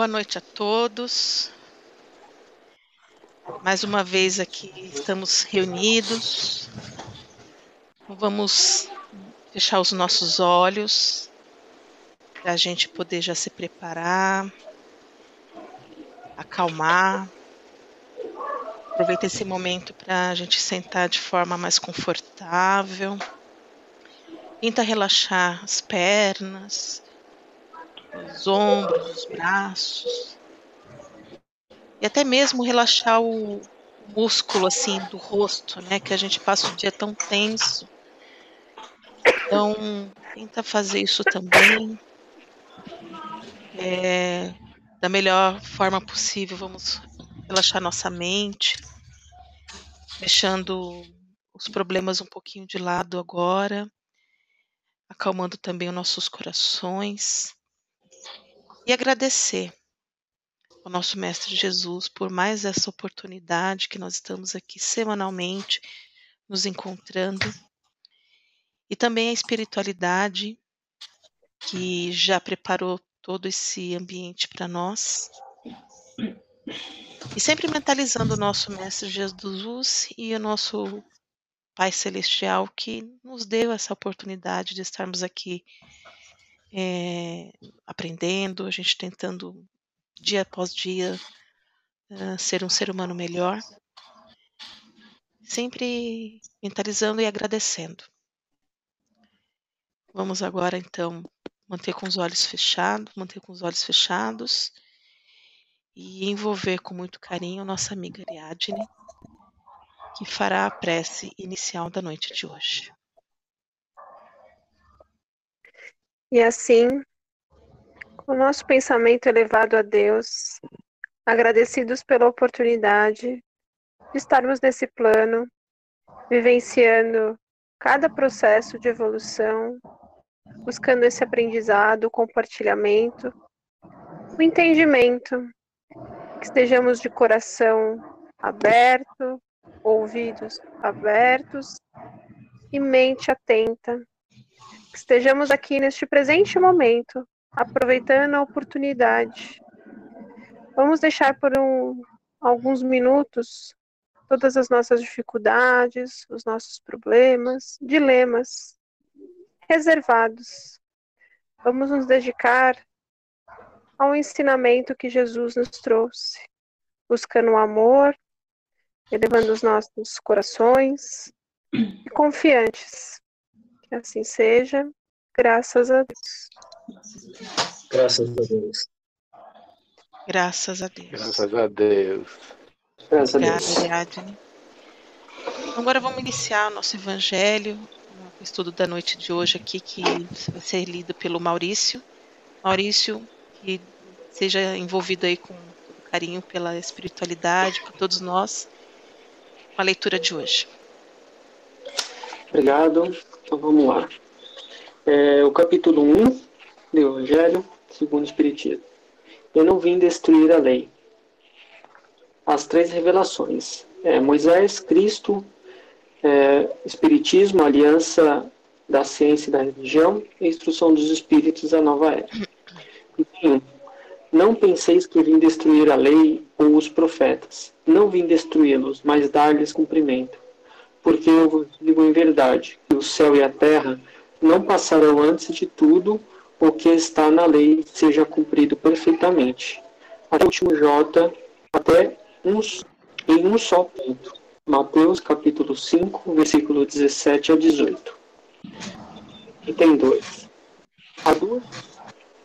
Boa noite a todos. Mais uma vez aqui estamos reunidos. Vamos fechar os nossos olhos para a gente poder já se preparar, acalmar. Aproveita esse momento para a gente sentar de forma mais confortável. Tenta relaxar as pernas, os ombros, os braços. E até mesmo relaxar o músculo assim do rosto, né, que a gente passa o dia tão tenso. Então, tenta fazer isso também. É, da melhor forma possível, vamos relaxar nossa mente, deixando os problemas um pouquinho de lado agora, acalmando também os nossos corações e agradecer ao nosso Mestre Jesus por mais essa oportunidade que nós estamos aqui semanalmente nos encontrando e também a espiritualidade que já preparou todo esse ambiente para nós. E sempre mentalizando o nosso Mestre Jesus e o nosso Pai Celestial que nos deu essa oportunidade de estarmos aqui é, aprendendo, a gente tentando dia após dia uh, ser um ser humano melhor, sempre mentalizando e agradecendo. Vamos agora então manter com os olhos fechados, manter com os olhos fechados e envolver com muito carinho nossa amiga Ariadne, que fará a prece inicial da noite de hoje. E assim, com o nosso pensamento elevado a Deus, agradecidos pela oportunidade de estarmos nesse plano, vivenciando cada processo de evolução, buscando esse aprendizado, o compartilhamento, o entendimento, que estejamos de coração aberto, ouvidos abertos e mente atenta estejamos aqui neste presente momento, aproveitando a oportunidade. Vamos deixar por um, alguns minutos todas as nossas dificuldades, os nossos problemas, dilemas reservados. Vamos nos dedicar ao ensinamento que Jesus nos trouxe, buscando o amor, elevando os nossos corações e confiantes assim seja, graças a Deus. Graças a Deus. Graças a Deus. Graças a Deus. Graças a Obrigada, Deus. Ariadne. Agora vamos iniciar o nosso evangelho, o estudo da noite de hoje aqui, que vai ser lido pelo Maurício. Maurício, que seja envolvido aí com carinho pela espiritualidade, por todos nós, com a leitura de hoje. Obrigado. Então vamos lá. É, o capítulo 1 do Evangelho segundo o Espiritismo. Eu não vim destruir a lei. As três revelações. É, Moisés, Cristo, é, Espiritismo, Aliança da Ciência e da Religião e Instrução dos Espíritos da Nova Era. Item Não penseis que vim destruir a lei ou os profetas. Não vim destruí-los, mas dar-lhes cumprimento porque eu digo em verdade que o céu e a terra não passarão antes de tudo o que está na lei seja cumprido perfeitamente. Até o último J, até uns, em um só ponto. Mateus capítulo 5, versículo 17 a 18. E tem dois. Há duas,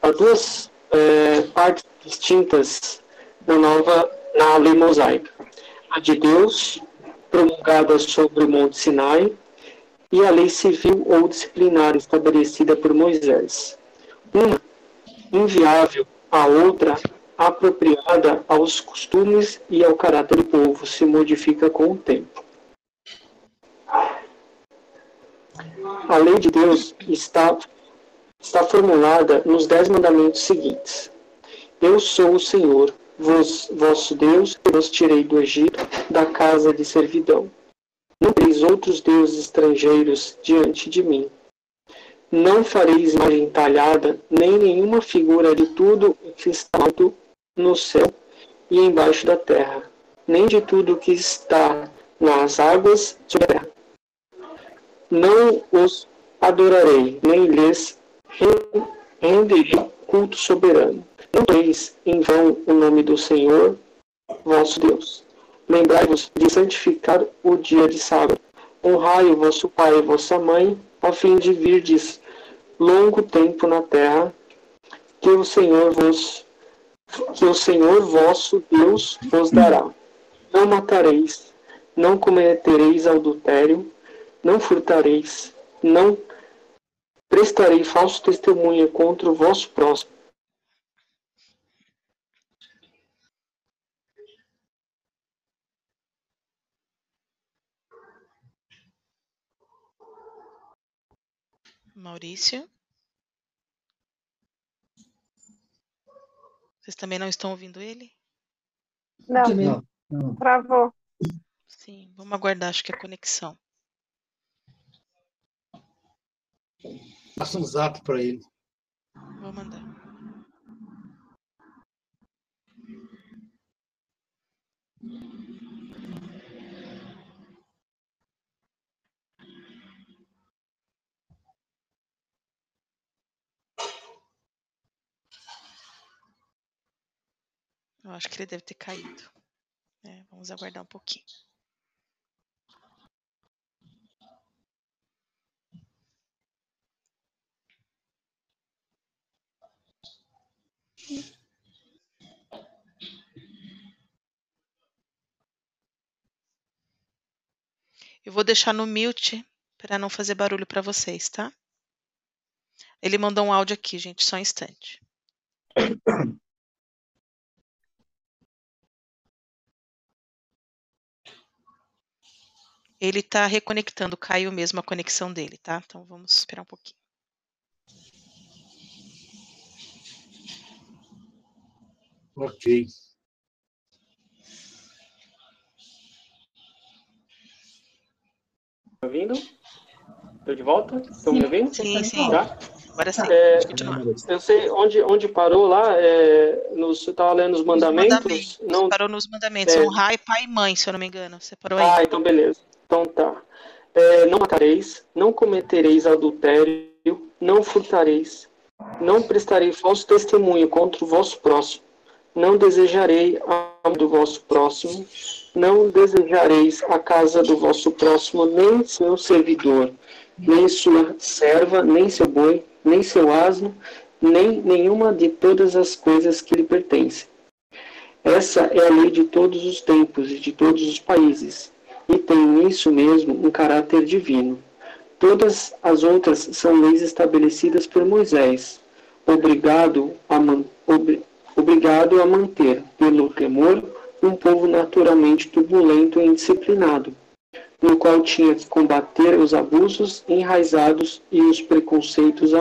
há duas é, partes distintas na nova na lei mosaica. A de Deus promulgada sobre o Monte Sinai, e a lei civil ou disciplinar estabelecida por Moisés. Uma inviável, a outra apropriada aos costumes e ao caráter do povo, se modifica com o tempo. A lei de Deus está, está formulada nos dez mandamentos seguintes. Eu sou o Senhor, vos, vosso Deus, que vos tirei do Egito, da casa de servidão. Não tereis outros deuses estrangeiros diante de mim. Não fareis imagem talhada, nem nenhuma figura de tudo o que está alto no céu e embaixo da terra, nem de tudo que está nas águas sobre a terra. Não os adorarei, nem lhes renderei culto soberano. Não teis em vão o nome do Senhor, vosso Deus. Lembrai-vos de santificar o dia de sábado. Honrai o vosso pai e vossa mãe, a fim de virdes longo tempo na terra, que o Senhor vos que o Senhor vosso Deus vos dará. Não matareis, não cometereis adultério, não furtareis, não prestarei falso testemunho contra o vosso próximo. Maurício? Vocês também não estão ouvindo ele? Não, não, não. travou. Sim, vamos aguardar, acho que é conexão. Passa um zap para ele. Vou mandar. Eu acho que ele deve ter caído. É, vamos aguardar um pouquinho. Eu vou deixar no mute para não fazer barulho para vocês, tá? Ele mandou um áudio aqui, gente, só um instante. Ele está reconectando, caiu mesmo a conexão dele, tá? Então vamos esperar um pouquinho. Ok. Tá ouvindo? Estou de volta? Estão me ouvindo? Sim, sim. Tá? Agora sim. É, eu sei onde, onde parou lá, é, nos, você estava lendo os mandamentos? Os mandamentos. Não... Parou nos mandamentos. É... Honrar pai e mãe, se eu não me engano. Você parou aí. Ah, então beleza. Então tá. É, não matareis, não cometereis adultério, não furtareis, não prestarei falso testemunho contra o vosso próximo, não desejarei a do vosso próximo, não desejareis a casa do vosso próximo, nem seu servidor, nem sua serva, nem seu boi, nem seu asno, nem nenhuma de todas as coisas que lhe pertencem. Essa é a lei de todos os tempos e de todos os países, e tem nisso mesmo um caráter divino. Todas as outras são leis estabelecidas por Moisés, obrigado a, ob, obrigado a manter, pelo temor, um povo naturalmente turbulento e indisciplinado, no qual tinha que combater os abusos enraizados e os preconceitos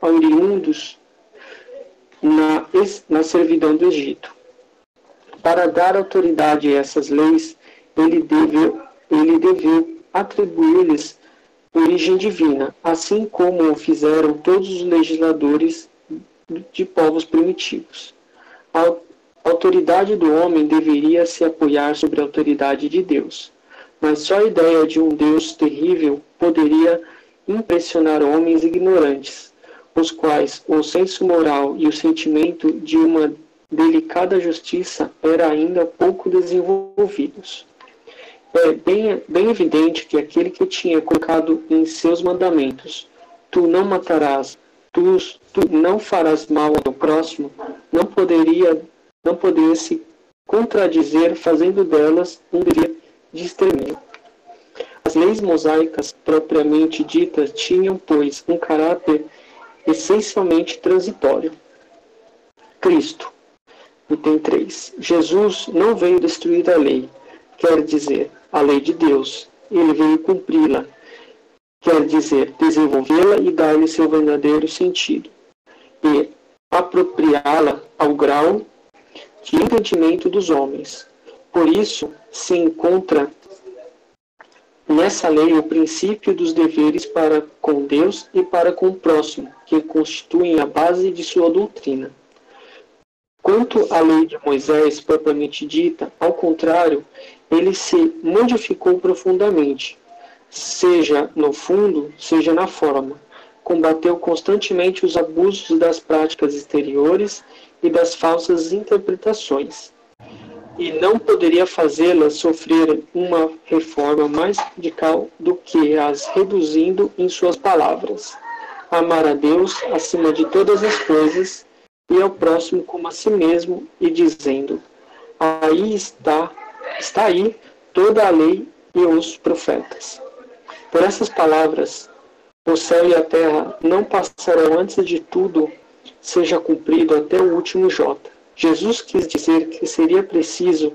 oriundos na, na servidão do Egito. Para dar autoridade a essas leis, ele deveu, ele deveu atribuir-lhes origem divina, assim como o fizeram todos os legisladores de povos primitivos. A autoridade do homem deveria se apoiar sobre a autoridade de Deus, mas só a ideia de um Deus terrível poderia impressionar homens ignorantes, os quais o senso moral e o sentimento de uma delicada justiça eram ainda pouco desenvolvidos é bem, bem evidente que aquele que tinha colocado em seus mandamentos, tu não matarás, tu, tu não farás mal ao próximo, não poderia, não poderia se contradizer fazendo delas um dever de extermínio. As leis mosaicas propriamente ditas tinham, pois, um caráter essencialmente transitório. Cristo, item 3. Jesus não veio destruir a lei, quer dizer, a lei de Deus. Ele veio cumpri-la, quer dizer, desenvolvê-la e dar-lhe seu verdadeiro sentido, e apropriá-la ao grau de entendimento dos homens. Por isso, se encontra nessa lei o princípio dos deveres para com Deus e para com o próximo, que constituem a base de sua doutrina. Quanto à lei de Moisés propriamente dita, ao contrário, ele se modificou profundamente, seja no fundo, seja na forma. Combateu constantemente os abusos das práticas exteriores e das falsas interpretações. E não poderia fazê-las sofrer uma reforma mais radical do que as reduzindo em suas palavras. Amar a Deus acima de todas as coisas e ao próximo como a si mesmo, e dizendo: Aí está, está aí toda a lei e os profetas. Por essas palavras, o céu e a terra não passarão antes de tudo seja cumprido até o último J. Jesus quis dizer que seria preciso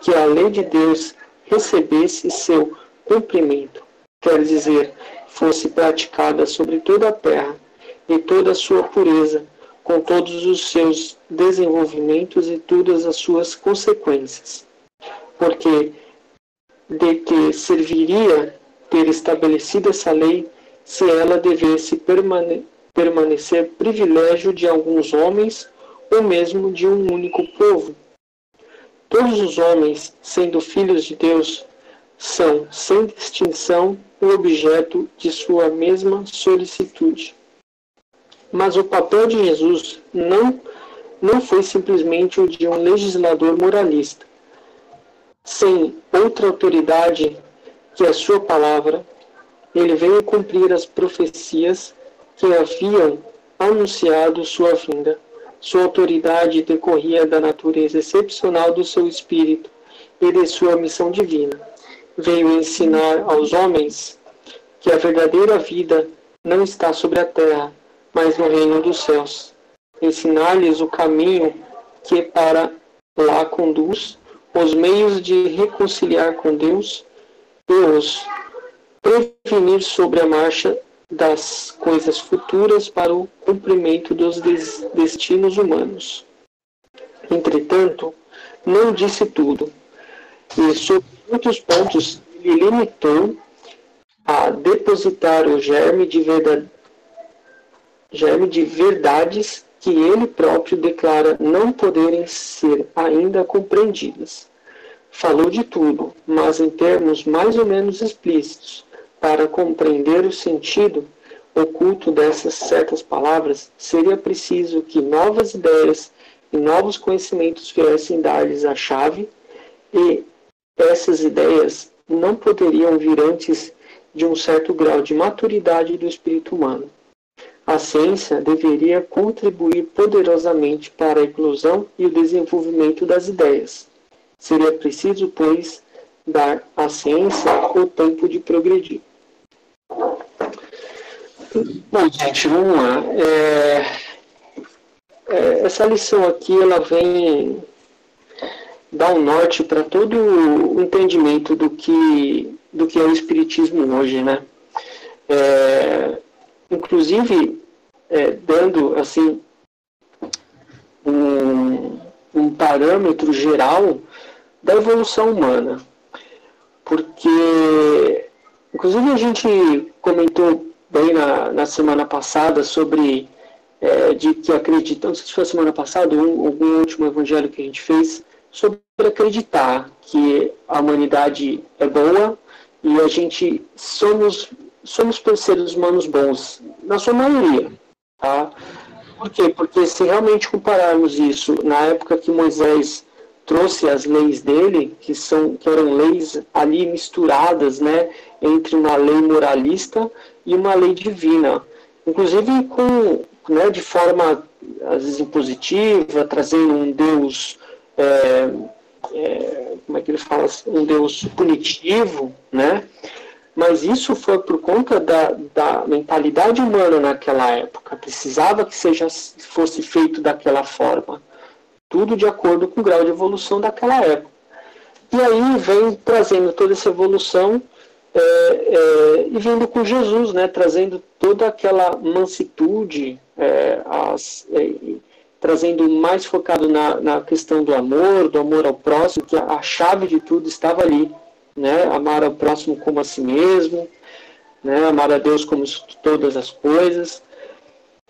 que a lei de Deus recebesse seu cumprimento, quer dizer, fosse praticada sobre toda a terra e toda a sua pureza, com todos os seus desenvolvimentos e todas as suas consequências. Porque de que serviria ter estabelecido essa lei se ela devesse permane permanecer privilégio de alguns homens ou mesmo de um único povo? Todos os homens, sendo filhos de Deus, são, sem distinção, o objeto de sua mesma solicitude. Mas o papel de Jesus não, não foi simplesmente o de um legislador moralista, sem outra autoridade que a sua palavra, ele veio cumprir as profecias que haviam anunciado sua vinda. Sua autoridade decorria da natureza excepcional do seu espírito e de sua missão divina. Veio ensinar aos homens que a verdadeira vida não está sobre a terra, mas no reino dos céus. Ensinar-lhes o caminho que para lá conduz, os meios de reconciliar com Deus e os prevenir sobre a marcha das coisas futuras para o cumprimento dos destinos humanos. Entretanto, não disse tudo, e sobre muitos pontos ele limitou a depositar o germe de verdade germe de verdades que ele próprio declara não poderem ser ainda compreendidas. Falou de tudo, mas em termos mais ou menos explícitos, para compreender o sentido oculto dessas certas palavras, seria preciso que novas ideias e novos conhecimentos viessem dar-lhes a chave, e essas ideias não poderiam vir antes de um certo grau de maturidade do espírito humano. A ciência deveria contribuir poderosamente para a inclusão e o desenvolvimento das ideias. Seria preciso, pois, dar à ciência o tempo de progredir. Bom, gente, vamos lá. É, é, essa lição aqui, ela vem dar um norte para todo o entendimento do que, do que é o Espiritismo hoje, né? É, inclusive é, dando assim um, um parâmetro geral da evolução humana, porque inclusive a gente comentou bem na, na semana passada sobre é, de que acreditam, não sei se foi semana passada ou algum último evangelho que a gente fez, sobre acreditar que a humanidade é boa e a gente somos somos seres humanos bons, na sua maioria. Tá? Por quê? Porque se realmente compararmos isso na época que Moisés trouxe as leis dele, que, são, que eram leis ali misturadas né, entre uma lei moralista e uma lei divina, inclusive com, né, de forma às vezes impositiva, trazendo um Deus, é, é, como é que ele fala, um Deus punitivo, né? Mas isso foi por conta da, da mentalidade humana naquela época. Precisava que seja, fosse feito daquela forma. Tudo de acordo com o grau de evolução daquela época. E aí vem trazendo toda essa evolução é, é, e vindo com Jesus, né, trazendo toda aquela mansitude, é, as, é, trazendo mais focado na, na questão do amor, do amor ao próximo, que a chave de tudo estava ali né? Amar ao próximo como a si mesmo, né? Amar a Deus como todas as coisas.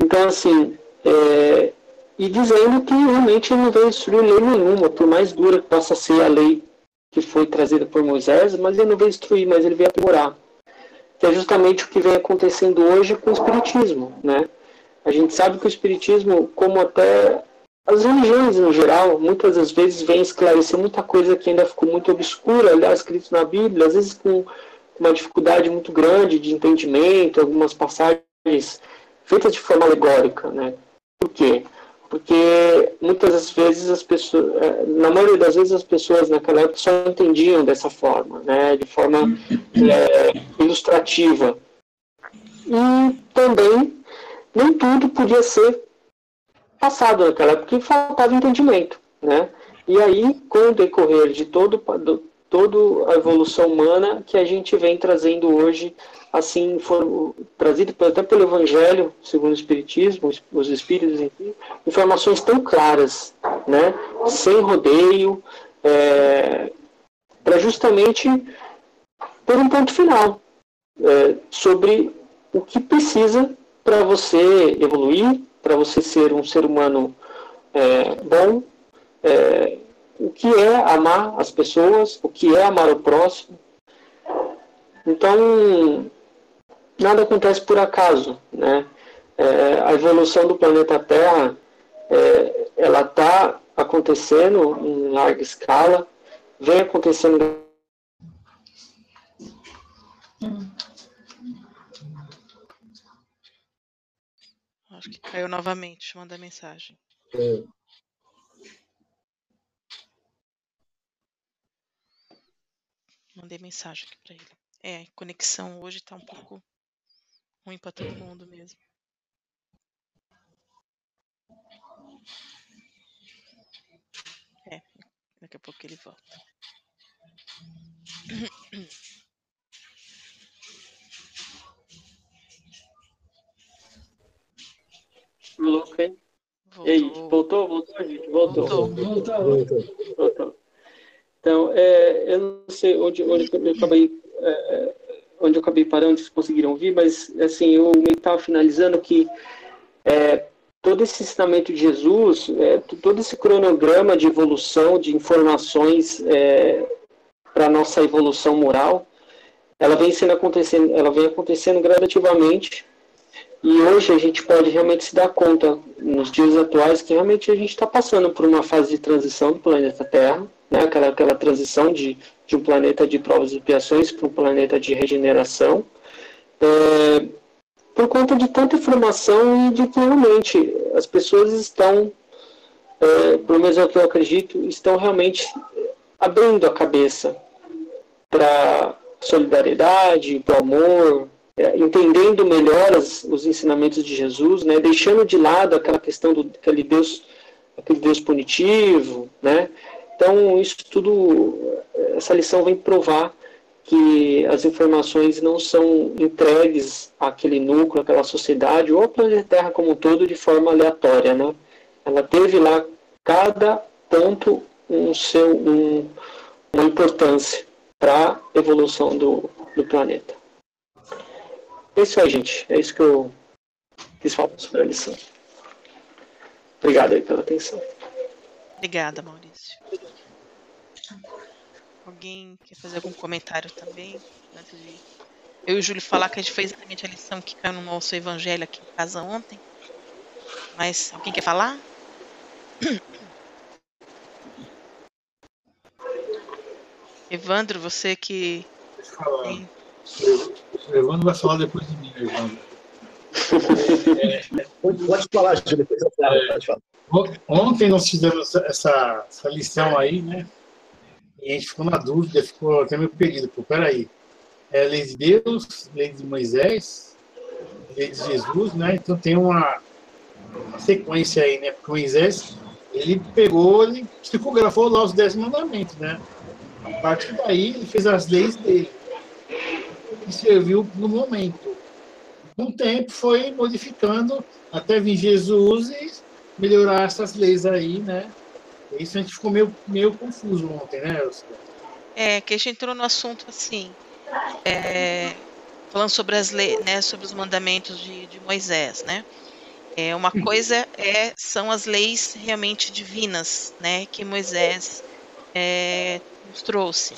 Então, assim, é, e dizendo que realmente não veio destruir lei nenhuma, por mais dura que possa ser a lei que foi trazida por Moisés, mas ele não veio destruir, mas ele veio aprimorar. Que é justamente o que vem acontecendo hoje com o Espiritismo, né? A gente sabe que o Espiritismo, como até as religiões no geral, muitas das vezes vem esclarecer muita coisa que ainda ficou muito obscura, aliás, escrito na Bíblia, às vezes com uma dificuldade muito grande de entendimento, algumas passagens feitas de forma alegórica, né? Por quê? Porque muitas das vezes as pessoas, é, na maioria das vezes as pessoas naquela época só entendiam dessa forma, né? De forma é, ilustrativa. E também nem tudo podia ser passado naquela época, porque faltava entendimento, né? E aí, com o decorrer de todo, toda a evolução humana que a gente vem trazendo hoje, assim, for, trazido até pelo Evangelho, segundo o Espiritismo, os Espíritos, enfim, informações tão claras, né, sem rodeio, é, para justamente por um ponto final é, sobre o que precisa para você evoluir, para você ser um ser humano é, bom, é, o que é amar as pessoas, o que é amar o próximo. Então, nada acontece por acaso, né? É, a evolução do planeta Terra, é, ela está acontecendo em larga escala, vem acontecendo. Acho que caiu novamente, manda mensagem. É. Mandei mensagem aqui pra ele. É, a conexão hoje tá um pouco ruim pra todo mundo mesmo. É, daqui a pouco ele volta. Louco, hein? E aí, voltou? Voltou, gente? Voltou. Voltou. Voltou. Voltou. Então, é, eu não sei onde, onde eu acabei é, onde eu acabei parando, vocês conseguiram ouvir, mas assim, eu estava finalizando que é, todo esse ensinamento de Jesus, é, todo esse cronograma de evolução, de informações é, para a nossa evolução moral, ela vem sendo acontecendo, ela vem acontecendo gradativamente e hoje a gente pode realmente se dar conta, nos dias atuais, que realmente a gente está passando por uma fase de transição do planeta Terra, né? aquela, aquela transição de, de um planeta de provas e expiações para um planeta de regeneração, é, por conta de tanta informação e de que realmente as pessoas estão, é, pelo menos é o que eu acredito, estão realmente abrindo a cabeça para solidariedade, para o amor, entendendo melhor as, os ensinamentos de Jesus, né, deixando de lado aquela questão do aquele Deus, aquele Deus punitivo, né? Então isso tudo, essa lição vem provar que as informações não são entregues àquele núcleo, àquela sociedade ou ao planeta Terra como um todo de forma aleatória, né? Ela teve lá cada ponto um seu um, uma importância para a evolução do, do planeta. É isso aí, gente. É isso que eu quis falar sobre a lição. Obrigado aí pela atenção. Obrigada, Maurício. Alguém quer fazer algum comentário também? Antes de eu e o Júlio falar que a gente fez exatamente a lição que caiu no nosso evangelho aqui em casa ontem. Mas alguém quer falar? Evandro, você que tem O Evandro vai falar depois de mim, Evandro. Pode, pode falar, Júlio, depois eu falo. Pode falar. On- Ontem nós fizemos essa, essa lição aí, né? E a gente ficou na dúvida, ficou até meio perdido. Pô, peraí. É lei de Deus, lei de Moisés, lei de Jesus, né? Então tem uma, uma sequência aí, né? Porque Moisés, ele pegou, ele psicografou lá os dez mandamentos, né? A partir daí, ele fez as leis dele. E serviu no momento. Com o tempo, foi modificando até vir Jesus e melhorar essas leis aí, né? Isso a gente ficou meio, meio confuso ontem, né, Elcio? É, que a gente entrou no assunto assim, é, falando sobre as leis, né, sobre os mandamentos de, de Moisés, né? É, uma coisa é, são as leis realmente divinas, né, que Moisés é, nos trouxe.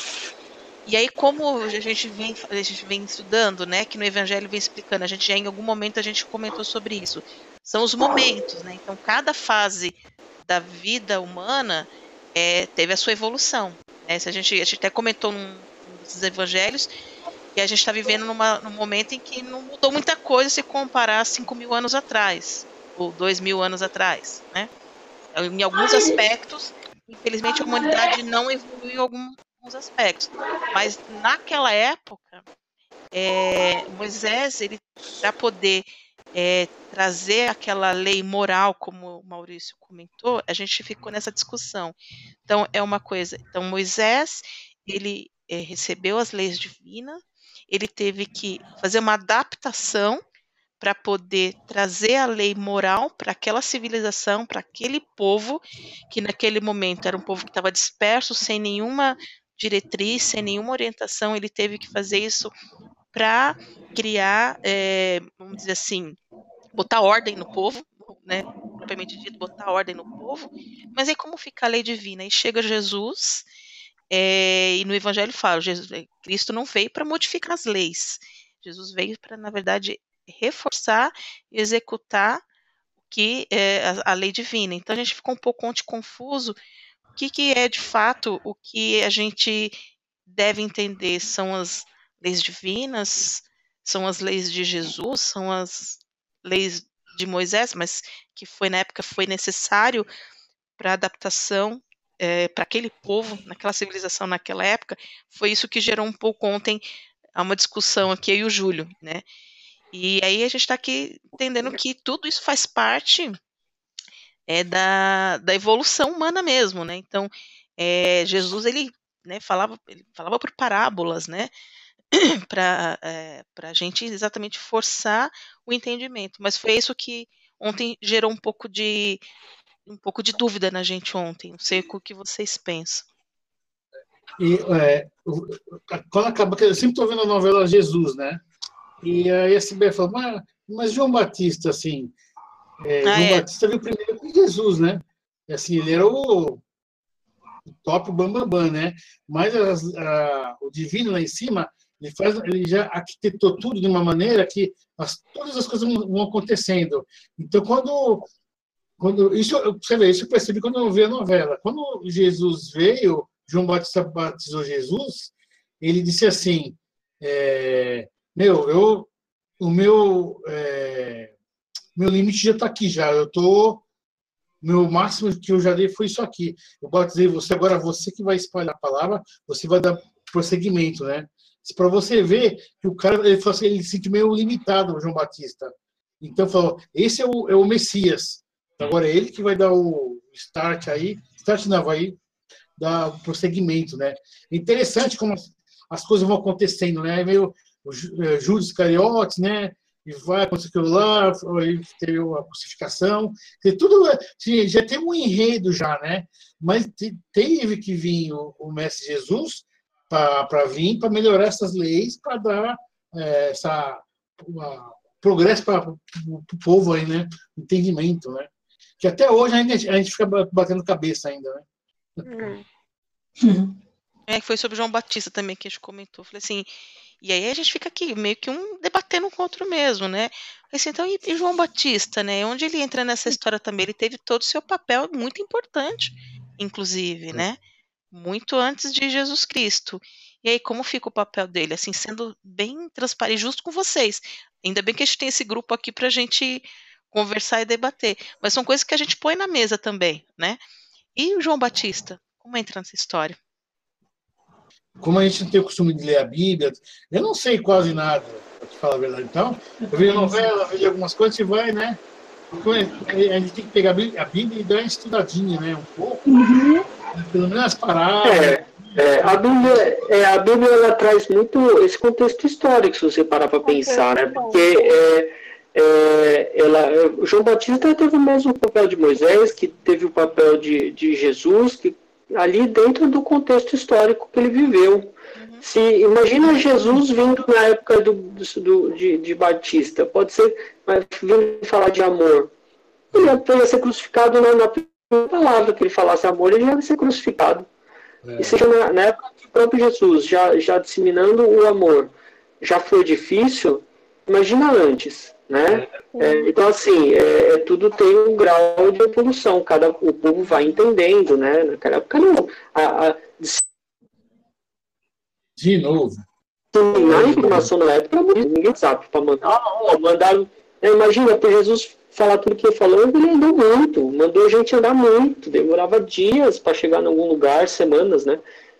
E aí, como a gente vem, a gente vem estudando, né, que no Evangelho vem explicando, a gente já em algum momento a gente comentou sobre isso. São os momentos, né? Então, cada fase da vida humana é, teve a sua evolução. Né? Se a, gente, a gente até comentou num, num dos Evangelhos que a gente está vivendo numa, num momento em que não mudou muita coisa se comparar a 5 mil anos atrás, ou 2 mil anos atrás, né? Em alguns aspectos, infelizmente, a humanidade não evoluiu em algum, alguns aspectos. Mas naquela época, é, Moisés, para poder é, trazer aquela lei moral, como o Maurício comentou, a gente ficou nessa discussão. Então é uma coisa. Então Moisés ele é, recebeu as leis divinas, ele teve que fazer uma adaptação para poder trazer a lei moral para aquela civilização, para aquele povo que naquele momento era um povo que estava disperso, sem nenhuma diretriz, sem nenhuma orientação, ele teve que fazer isso para criar, é, vamos dizer assim, botar ordem no povo, né? Propriamente dito, botar ordem no povo. Mas aí como fica a lei divina? Aí chega Jesus, é, e no Evangelho fala, Jesus, é, Cristo não veio para modificar as leis. Jesus veio para, na verdade, reforçar e executar que é a, a, lei divina. Então a gente ficou um pouco confuso o que, que é de fato o que a gente deve entender? São as leis divinas, são as leis de Jesus, são as leis de Moisés, mas que foi na época foi necessário para adaptação é, para aquele povo, naquela civilização naquela época, foi isso que gerou um pouco ontem uma discussão aqui eu e o Júlio, né? E aí a gente está aqui entendendo que tudo isso faz parte é da, da evolução humana mesmo, né? Então, é, Jesus ele, né, falava ele falava por parábolas, né? para é, a gente exatamente forçar o entendimento. Mas foi isso que ontem gerou um pouco de um pouco de dúvida na gente ontem. Não sei o que vocês pensam. E é, quando acaba, eu sempre estou vendo a novela Jesus, né? E aí a CBF falou, mas, mas João Batista, assim, é, ah, João é. Batista veio primeiro com Jesus, né? Assim, ele era o, o top bambambam, bam, bam, né? Mas a, o divino lá em cima, ele, faz, ele já arquitetou tudo de uma maneira que as, todas as coisas vão acontecendo. Então, quando quando isso você vê isso eu percebi quando eu vi a novela quando Jesus veio João Batista batizou Jesus ele disse assim é, meu eu o meu é, meu limite já está aqui já. Eu tô meu máximo que eu já dei foi isso aqui. Eu batizei você agora você que vai espalhar a palavra, você vai dar prosseguimento, né? Para você ver que o cara ele assim, ele se sente meio limitado, o João Batista. Então falou, esse é o, é o Messias. Agora é ele que vai dar o start aí, start não vai dar o prosseguimento, né? Interessante como as, as coisas vão acontecendo, né? É meio o é, Judas Iscariotes, né? E vai aquilo lá, aí teve a crucificação, tudo assim, já tem um enredo já, né? Mas teve que vir o, o Mestre Jesus para vir, para melhorar essas leis, para dar é, essa uma, progresso para o povo aí, né? Entendimento, né? Que até hoje a gente, a gente fica batendo cabeça ainda, né? Uhum. É, foi sobre João Batista também que a gente comentou. Falei assim, e aí a gente fica aqui, meio que um debatendo com o outro mesmo, né? Assim, então, e, e, João Batista, né? Onde ele entra nessa história também? Ele teve todo o seu papel muito importante, inclusive, né? Muito antes de Jesus Cristo. E aí, como fica o papel dele? Assim, sendo bem transparente, justo com vocês. Ainda bem que a gente tem esse grupo aqui para a gente conversar e debater. Mas são coisas que a gente põe na mesa também, né? E o João Batista? Como entra nessa história? Como a gente não tem o costume de ler a Bíblia, eu não sei quase nada, para te falar a verdade. Então, eu vejo novela, vejo algumas coisas e vai, né? A gente tem que pegar a Bíblia e dar uma estudadinha, né? Um pouco. Uhum. Pelo menos as palavras. É, é, a Bíblia, é, a Bíblia ela traz muito esse contexto histórico, se você parar para pensar, né? Porque é, é, ela, João Batista teve o mesmo papel de Moisés, que teve o papel de, de Jesus, que ali dentro do contexto histórico que ele viveu. Uhum. Se imagina Jesus vindo na época do, do de, de, Batista, pode ser vindo falar de amor. ele ia ser crucificado na, na palavra que ele falasse amor, ele ia ser crucificado. É. E seja na, na época que o próprio Jesus, já, já disseminando o amor, já foi difícil, imagina antes, né? É, é então, assim, é, é, tudo tem um grau de evolução, cada, o povo vai entendendo, né? Naquela época não. A, a, de novo. Sim, na informação na época, ninguém sabe para mandar. Oh, mandaram, é, imagina, para Jesus falar tudo que ele falou, ele andou muito, mandou a gente andar muito, demorava dias para chegar em algum lugar, semanas, né?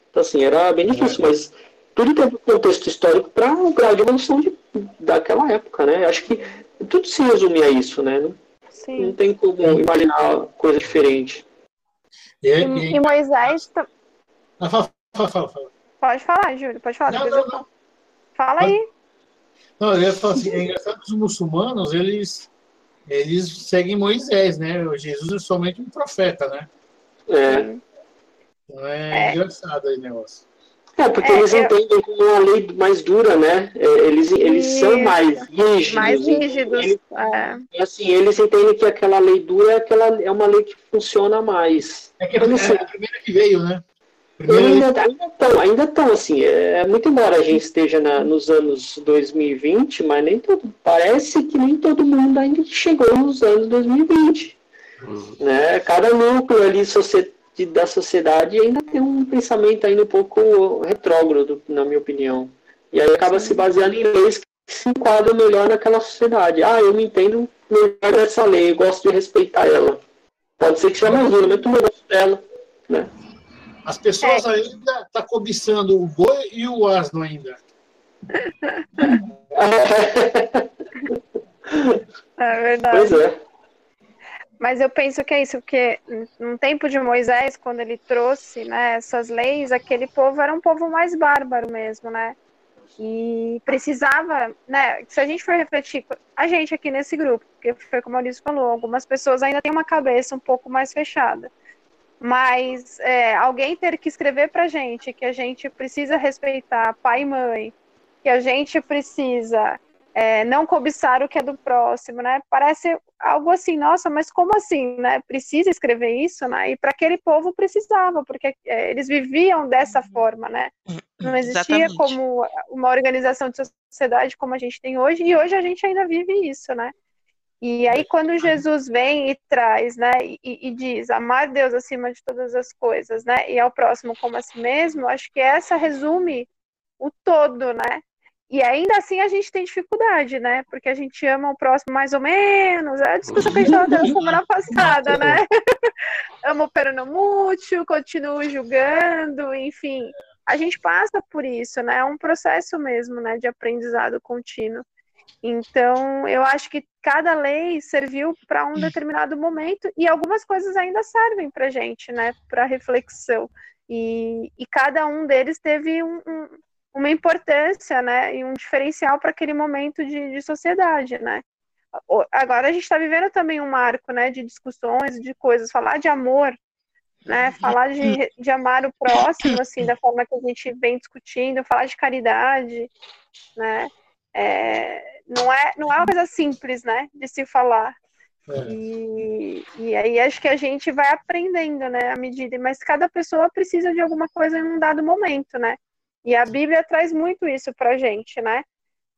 Então, assim, era bem difícil, é. mas tudo tem um contexto histórico para o grau de evolução de, daquela época, né? Acho que tudo se resume a isso, né? Não, Sim. não tem como imaginar coisa diferente. E, e, e Moisés. Ah, fala, fala, fala, fala. Pode falar, Júlio, pode falar. Não, não, não. Fala aí. Não, eu ia falar assim, é engraçado que os muçulmanos, eles eles seguem Moisés, né? Jesus é somente um profeta, né? É. Então é, é. engraçado aí o negócio. É, porque é, eles eu... entendem como uma lei mais dura, né? É, eles, eles são mais rígidos. Mais rígidos. Eles, é. Assim, eles entendem que aquela lei dura é, aquela, é uma lei que funciona mais. É, que é, é a primeira que veio, né? Ainda estão, ainda estão, assim, é, muito embora a gente esteja na, nos anos 2020, mas nem todo, parece que nem todo mundo ainda chegou nos anos 2020. Uhum. Né? Cada núcleo ali da sociedade ainda tem um pensamento ainda um pouco retrógrado, na minha opinião. E aí acaba Sim. se baseando em leis que se enquadram melhor naquela sociedade. Ah, eu me entendo melhor dessa lei, eu gosto de respeitar ela. Pode ser que seja mais dura, mas eu gosto dela. Né? As pessoas é. ainda estão tá cobiçando o boi e o asno ainda. É verdade. Pois é. Mas eu penso que é isso, porque no tempo de Moisés, quando ele trouxe né, essas leis, aquele povo era um povo mais bárbaro mesmo, né? E precisava, né? Se a gente for refletir, a gente aqui nesse grupo, porque foi como a Maurício falou, algumas pessoas ainda têm uma cabeça um pouco mais fechada. Mas é, alguém ter que escrever para gente que a gente precisa respeitar pai e mãe, que a gente precisa é, não cobiçar o que é do próximo, né? Parece algo assim, nossa, mas como assim, né? Precisa escrever isso, né? E para aquele povo precisava, porque é, eles viviam dessa forma, né? Não existia Exatamente. como uma organização de sociedade como a gente tem hoje, e hoje a gente ainda vive isso, né? E aí, quando Jesus vem e traz, né, e, e, diz amar Deus acima de todas as coisas, né, e ao próximo como a si mesmo, acho que essa resume o todo, né? E ainda assim a gente tem dificuldade, né? Porque a gente ama o próximo mais ou menos. É a discussão que a gente estava semana passada, né? Amo o peronomútil, continuo julgando, enfim. A gente passa por isso, né? É um processo mesmo, né? De aprendizado contínuo. Então, eu acho que cada lei serviu para um determinado momento e algumas coisas ainda servem para gente, né, para reflexão. E, e, cada um deles teve um, um, uma importância, né, e um diferencial para aquele momento de, de, sociedade, né. Agora a gente está vivendo também um marco, né, de discussões, de coisas, falar de amor, né, falar de, de amar o próximo, assim, da forma que a gente vem discutindo, falar de caridade, né, é, não, é, não é uma coisa simples, né, de se falar. É. E, e aí acho que a gente vai aprendendo, né, à medida, mas cada pessoa precisa de alguma coisa em um dado momento, né? E a Bíblia traz muito isso pra gente, né?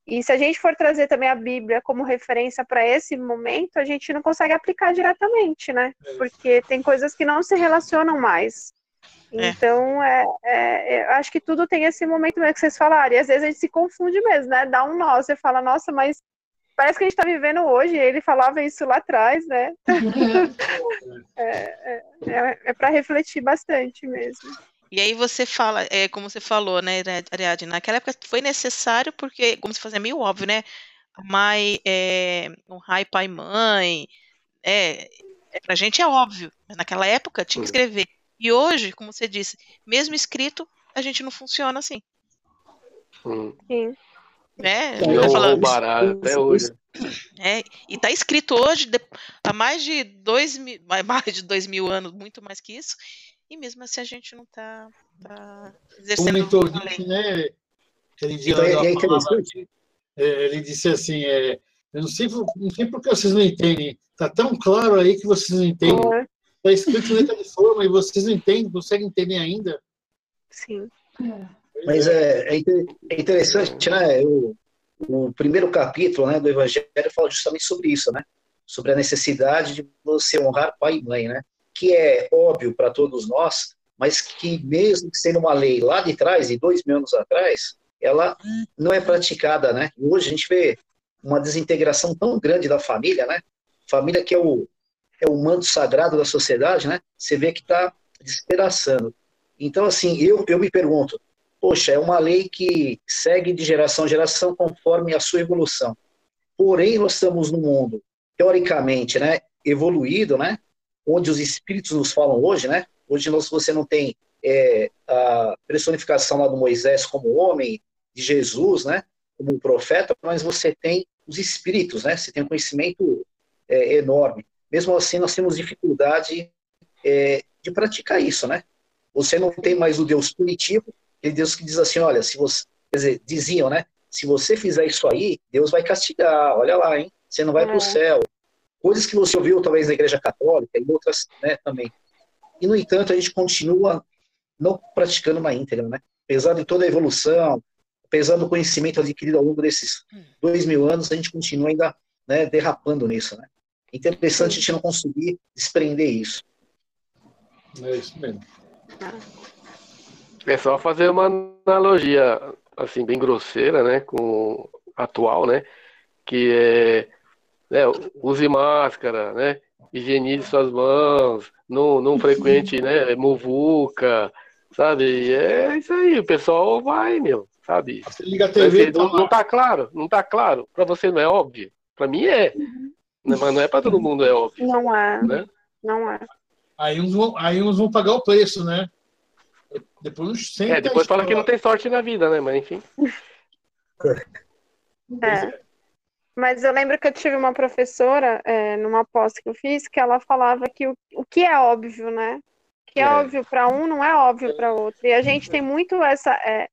E se a gente for trazer também a Bíblia como referência para esse momento, a gente não consegue aplicar diretamente, né? É. Porque tem coisas que não se relacionam mais. É. Então, é, é, é, acho que tudo tem esse momento mesmo que vocês falaram. E às vezes a gente se confunde mesmo, né? Dá um nó. Você fala, nossa, mas parece que a gente está vivendo hoje. Ele falava isso lá atrás, né? é, é para refletir bastante mesmo. E aí você fala, é, como você falou, né, Ariadne, naquela época foi necessário porque, como se fazia meio óbvio, né? Mãe, é, um pai, pai, mãe, é, pra gente é óbvio, mas naquela época tinha que escrever. E hoje, como você disse, mesmo escrito, a gente não funciona assim. Hum. Sim. Né? É, falando, barato até hoje. É, e está escrito hoje há mais de dois mil, mais de dois mil anos, muito mais que isso, e mesmo assim a gente não está tá exercendo Como disse, né? Ele, então, é, é ele disse assim, é, Eu não sei, não sei por que vocês não entendem. Está tão claro aí que vocês não entendem. Está escrito em letra de forma e vocês não entendem, conseguem entender ainda. Sim. Mas é, é, é interessante, né? O, o primeiro capítulo né, do Evangelho fala justamente sobre isso, né? Sobre a necessidade de você honrar pai e mãe, né? Que é óbvio para todos nós, mas que mesmo sendo uma lei lá de trás, de dois mil anos atrás, ela não é praticada, né? Hoje a gente vê uma desintegração tão grande da família, né? Família que é o, é o manto sagrado da sociedade, né? Você vê que está despedaçando. Então, assim, eu, eu me pergunto, poxa, é uma lei que segue de geração em geração conforme a sua evolução. Porém, nós estamos num mundo, teoricamente, né, evoluído, né? Onde os espíritos nos falam hoje, né? Hoje nós, você não tem é, a personificação lá do Moisés como homem, de Jesus, né? Como um profeta, mas você tem os espíritos, né? Você tem um conhecimento é, enorme. Mesmo assim, nós temos dificuldade é, de praticar isso, né? Você não tem mais o Deus punitivo, aquele Deus que diz assim, olha, se você, quer dizer, diziam, né? Se você fizer isso aí, Deus vai castigar, olha lá, hein? Você não vai é. para o céu. Coisas que você ouviu talvez na Igreja Católica e outras, né, também. E no entanto, a gente continua não praticando uma íntegra, né? Apesar de toda a evolução, apesar do conhecimento adquirido ao longo desses dois mil anos, a gente continua ainda né, derrapando nisso. Né? Interessante a gente não conseguir desprender isso. É isso mesmo. É só fazer uma analogia assim bem grosseira, né, com atual, né, que é, né, use máscara, né, higienize suas mãos, não, não frequente, né, muvuca, sabe? É isso aí, o pessoal vai, meu, sabe? Você liga a TV, não, não tá claro, não tá claro. Para você não é óbvio. Para mim é. Uhum. Mas não é para todo mundo é óbvio. Não é. Né? Não é. Aí uns, vão, aí uns vão pagar o preço, né? Depois É, depois fala que não tem sorte na vida, né? Mas enfim. É. Mas eu lembro que eu tive uma professora, é, numa pós que eu fiz, que ela falava que o, o que é óbvio, né? que é, é. óbvio para um não é óbvio para outro. E a gente tem muito essa. É,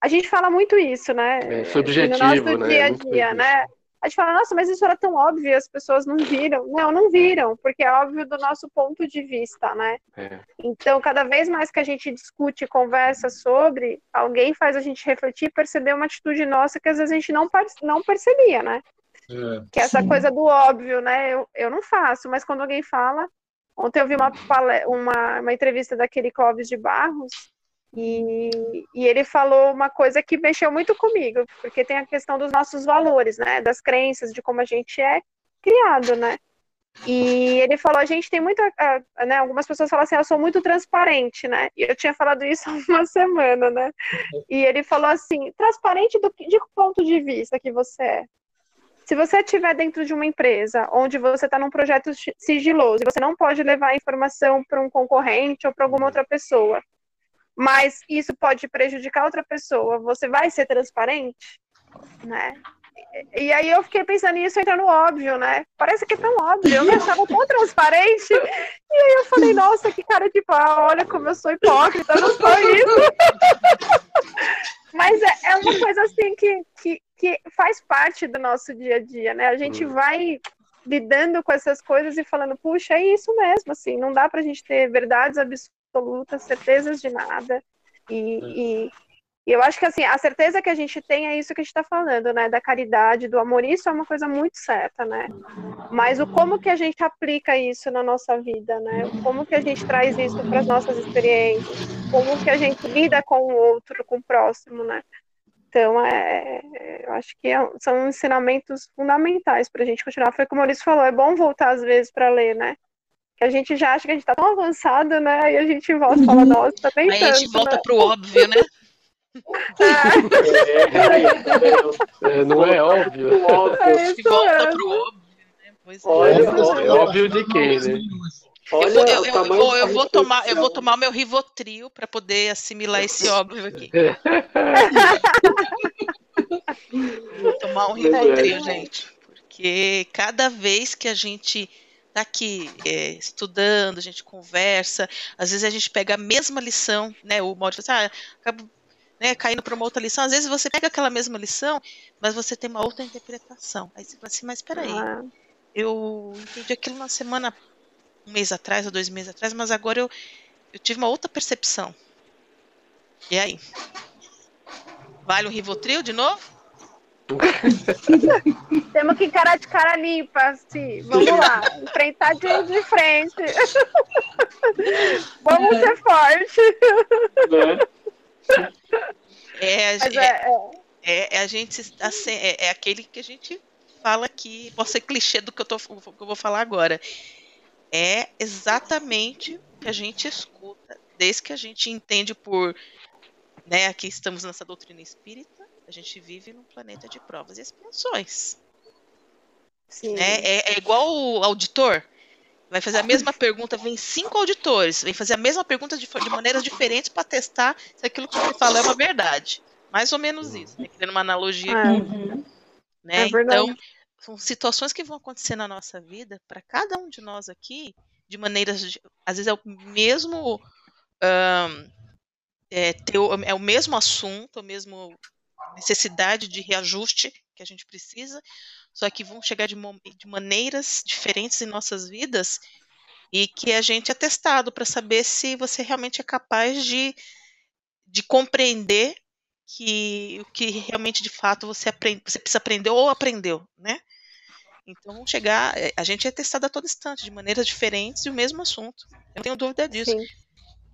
a gente fala muito isso, né? É subjetivo, no nosso né? dia a dia, né? A gente fala, nossa, mas isso era tão óbvio, as pessoas não viram. Não, não viram, porque é óbvio do nosso ponto de vista, né? É. Então, cada vez mais que a gente discute e conversa sobre, alguém faz a gente refletir e perceber uma atitude nossa que às vezes a gente não, não percebia, né? É, que é essa sim. coisa do óbvio, né? Eu, eu não faço, mas quando alguém fala, Ontem eu vi uma, uma, uma entrevista daquele Clóvis de Barros e, e, ele falou uma coisa que mexeu muito comigo, porque tem a questão dos nossos valores, né? Das crenças, de como a gente é criado, né? E ele falou, a gente tem muita, né? Algumas pessoas falam assim, eu sou muito transparente, né? E eu tinha falado isso há uma semana, né? E ele falou assim, transparente do de que ponto de vista que você é? Se você estiver dentro de uma empresa onde você está num projeto sigiloso e você não pode levar a informação para um concorrente ou para alguma outra pessoa, mas isso pode prejudicar outra pessoa, você vai ser transparente, né? E aí eu fiquei pensando nisso entra no óbvio, né? Parece que é tão óbvio, eu me achava tão transparente. E aí eu falei, nossa, que cara de pau, olha como eu sou hipócrita, não sou isso. Mas é, é uma coisa assim que, que, que faz parte do nosso dia a dia, né? A gente hum. vai lidando com essas coisas e falando, puxa, é isso mesmo, assim, não dá pra gente ter verdades absolutas, certezas de nada. E, hum. e, e, eu acho que assim, a certeza que a gente tem é isso que a gente está falando, né? Da caridade, do amor, isso é uma coisa muito certa, né? Mas o como que a gente aplica isso na nossa vida, né? Como que a gente traz isso para as nossas experiências, como que a gente lida com o outro, com o próximo, né? Então, é, é, eu acho que é, são ensinamentos fundamentais para a gente continuar. Foi como o Maurício falou, é bom voltar às vezes para ler, né? Que a gente já acha que a gente está tão avançado, né? E a gente volta e fala, uhum. nossa, tá bem Aí tanto, a gente volta né? pro óbvio, né? É. É, não é óbvio. óbvio. a gente volta pro óbvio, né? Pois é. óbvio de quem, né? Olha, eu, eu, eu, vou, eu, vou tomar, eu vou tomar meu Rivotril para poder assimilar esse óbvio aqui. vou tomar um Rivotril, gente. Porque cada vez que a gente tá aqui é, estudando, a gente conversa, às vezes a gente pega a mesma lição, né? O modo assim, ah, acabo né, caindo para uma outra lição. Às vezes você pega aquela mesma lição, mas você tem uma outra interpretação. Aí você fala assim, mas peraí, Ah, eu entendi aquilo na semana, um mês atrás ou dois meses atrás, mas agora eu, eu tive uma outra percepção. E aí? Vale um Rivotril de novo? Temos que encarar de cara limpa, assim. Vamos lá, enfrentar de, de frente. Vamos ser forte. Né? É, Mas é, é, é, é, é a gente se- é, é aquele que a gente fala que pode ser clichê do que eu, tô, que eu vou falar agora. É exatamente o que a gente escuta, desde que a gente entende por, né, aqui estamos nessa doutrina espírita, a gente vive num planeta de provas e expiações. sim. né? É, é igual o auditor. Vai fazer a mesma pergunta, vem cinco auditores, vem fazer a mesma pergunta de, de maneiras diferentes para testar se aquilo que você fala é uma verdade. Mais ou menos isso, né? Criando uma analogia É. Uhum. né? É verdade. então, são situações que vão acontecer na nossa vida, para cada um de nós aqui, de maneiras. às vezes é o mesmo. ahn, é, teo- é o mesmo assunto, a mesma necessidade de reajuste que a gente precisa, só que vão chegar de, de maneiras diferentes em nossas vidas e que a gente é testado para saber se você realmente é capaz de, de compreender que o que realmente de fato você aprende, você precisa aprender ou aprendeu, né? Então chegar, é, a gente é testado a todo instante de maneiras diferentes e o mesmo assunto. Eu não tenho dúvida disso. Sim.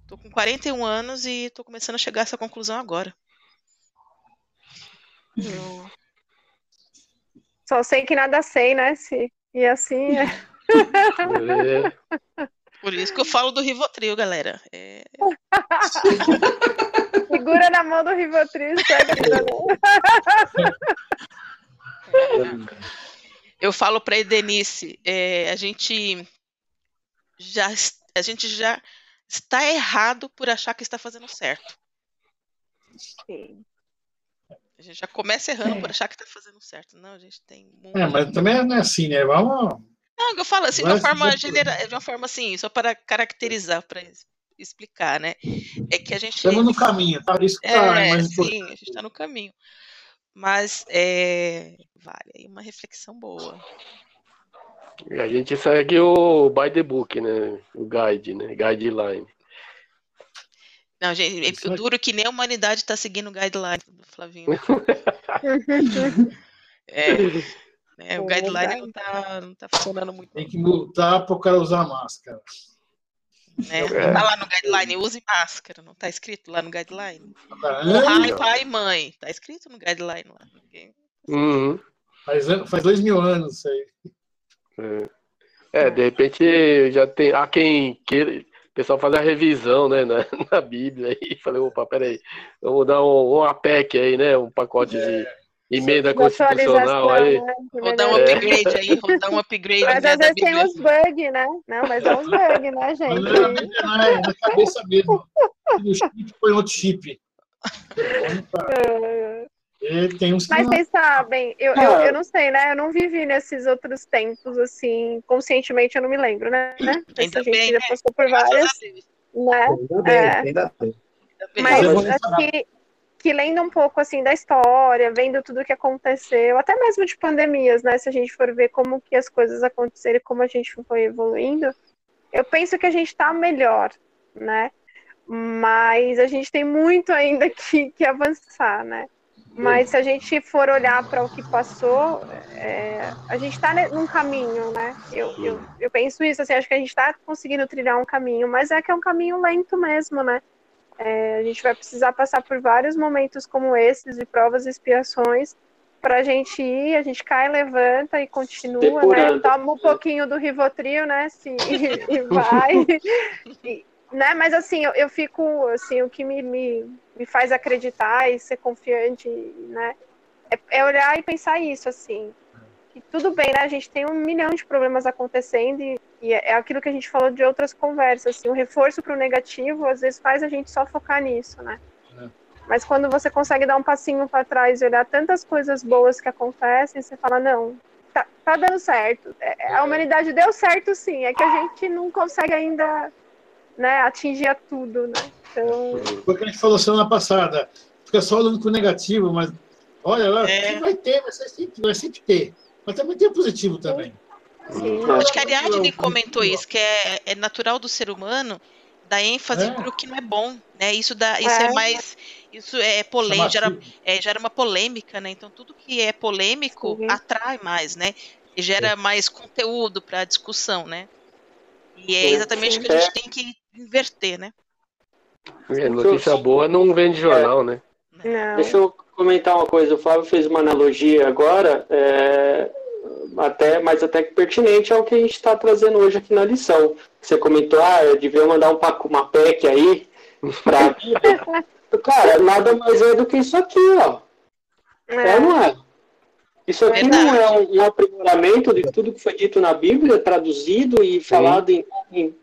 Tô com 41 anos e tô começando a chegar a essa conclusão agora. Eu- Só sei que nada sei, né? Se... E assim é. É, por isso que eu falo do Rivotril, galera. É, Segura na mão do Rivotril e segue eu falo para Edenice, é, a gente já a gente já está errado por achar que está fazendo certo. Sim. A gente já começa errando É. por achar que está fazendo certo. Não, a gente tem muito. É, mas também não é assim, né? Vamos. Não, eu falo assim, de uma forma genera... de uma forma assim, só para caracterizar, para explicar, né? É que a gente Estamos no caminho, tá? Isso que tá é, mais sim, a gente está no caminho. Mas é, vale aí uma reflexão boa. E a gente segue o by the book, né? O guide, né? Guideline. Não, gente, Isso eu aí. duro que nem a humanidade está seguindo o guideline do Flavinho. É, né, o É guideline não tá, não tá funcionando muito. Tem que multar para o cara usar máscara. Né? É. Não tá lá no guideline, use máscara, não tá escrito lá no guideline. Pai e mãe, tá escrito no guideline lá. Uhum. faz, faz dois mil anos isso aí. É, de repente já tem. Há quem queira. O pessoal faz a revisão, né, na, na Bíblia e falei, opa, peraí, vamos dar um, um APEC aí, né? Um pacote de emenda Da constitucional aí. né? Vou dar um upgrade aí, vou dar um upgrade Mas né, às vezes tem uns bugs, né? Não, mas dá uns bugs, né, gente? não é na é na cabeça mesmo. No chip põe outro chip. Que Mas vocês sabem, eu, eu, eu não sei, né? Eu não vivi nesses outros tempos, assim, conscientemente eu não me lembro, né? Ainda Essa gente bem, já né? passou por várias, né? Ainda bem, É. ainda bem. Ainda bem. Mas acho que, lendo um pouco assim da história, vendo tudo que aconteceu, até mesmo de pandemias, né? Se a gente for ver como que as coisas aconteceram e como a gente foi evoluindo, eu penso que a gente está melhor, né? Mas a gente tem muito ainda que, que avançar, né? Mas se a gente for olhar para o que passou, é, a gente está num caminho, né? Eu, eu, eu penso isso, assim, acho que a gente está conseguindo trilhar um caminho, mas é que é um caminho lento mesmo, né? É, a gente vai precisar passar por vários momentos como esses, de provas e expiações, para a gente ir, a gente cai, levanta e continua, né? Toma um pouquinho do Rivotril, né? Se, e, e vai. E, né? Mas assim, eu, eu fico, assim, o que me, me, me faz acreditar e ser confiante, né? É, é olhar e pensar isso, assim. Que tudo bem, né? A gente tem um milhão de problemas acontecendo e, e é aquilo que a gente falou de outras conversas, assim, o reforço para o negativo às vezes faz a gente só focar nisso, né? É. Mas quando você consegue dar um passinho para trás e olhar tantas coisas boas que acontecem, você fala, não, tá, tá dando certo. É, A humanidade deu certo sim, é que a gente não consegue ainda né, atingir a tudo, né? Então, Foi o que a gente falou semana passada. fica só olhando pro negativo, mas olha, olha, É. vai ter, vai, ser sempre, vai sempre ter. Mas também tem o positivo também. Sim. Acho que a Ariadne comentou isso, que é, é natural do ser humano dar ênfase É. para o que não é bom, né? Isso dá, isso é, É. mais, isso é polêmico, gera, é, gera uma polêmica, né? Então tudo que é polêmico Sim. atrai mais, né? E gera mais conteúdo para discussão, né? E é exatamente o que a gente tem que inverter, né? É, notícia boa não vende jornal, né? Não. Deixa eu comentar uma coisa. O Flávio fez uma analogia agora, é, até, mas até que pertinente ao que a gente está trazendo hoje aqui na lição. Você comentou, ah, eu devia mandar um, uma PEC aí para Cara, nada mais é do que isso aqui, ó. É, É. não é? Isso aqui não é Verdade. um, um aprimoramento de tudo que foi dito na Bíblia, traduzido e falado em, em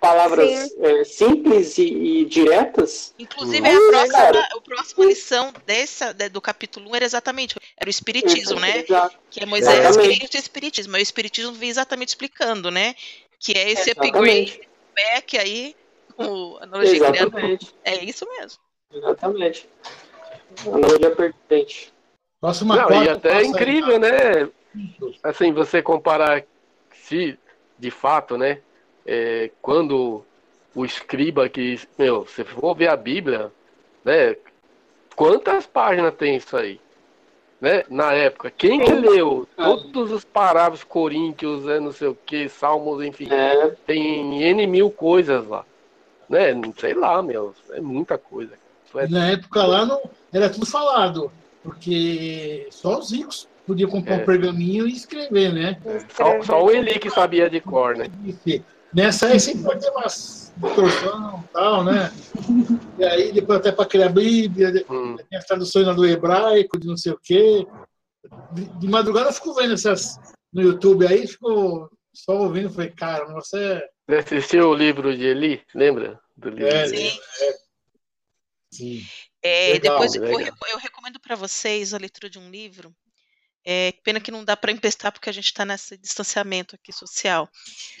palavras Sim. é, simples e, e diretas? Inclusive, Hum. a, próxima, a próxima lição dessa, de- do capítulo 1 era exatamente, era o Espiritismo, né? Exato. Que é Moisés, Exatamente. Cristo e Espiritismo. Aí o Espiritismo vem exatamente explicando, né? Que é esse Exatamente. upgrade back aí, o analogia. Exatamente. É isso mesmo. Exatamente. Analogia pertinente. Próxima Não, e até é incrível, né? aí. Assim, você comparar se, de fato, né? É, quando o escriba que, meu, se for ver a Bíblia, né? Quantas páginas tem isso aí? Né? Na época, quem que leu todos os parágrafos coríntios, é, não sei o que, salmos, enfim, É, tem N mil coisas lá. Né? Sei lá, meu, é muita coisa. É na época lá não, era tudo falado, porque só os ricos podiam comprar É. um pergaminho e escrever, né? Só, só o Eli que sabia de cor, né? Nessa aí sempre pode ter umas distorção e tal, né? E aí depois até para criar a Bíblia, Hum. tem as traduções lá do hebraico, de não sei o quê. De, de madrugada eu fico vendo essas no YouTube aí, fico só ouvindo, falei, cara, você Você assistiu o livro de Eli? Lembra? Do livro É, de Eli? Sim. Sim. É, Legal, depois eu, legal. eu recomendo para vocês a leitura de um livro. É, pena que não dá para emprestar porque a gente está nesse distanciamento aqui social.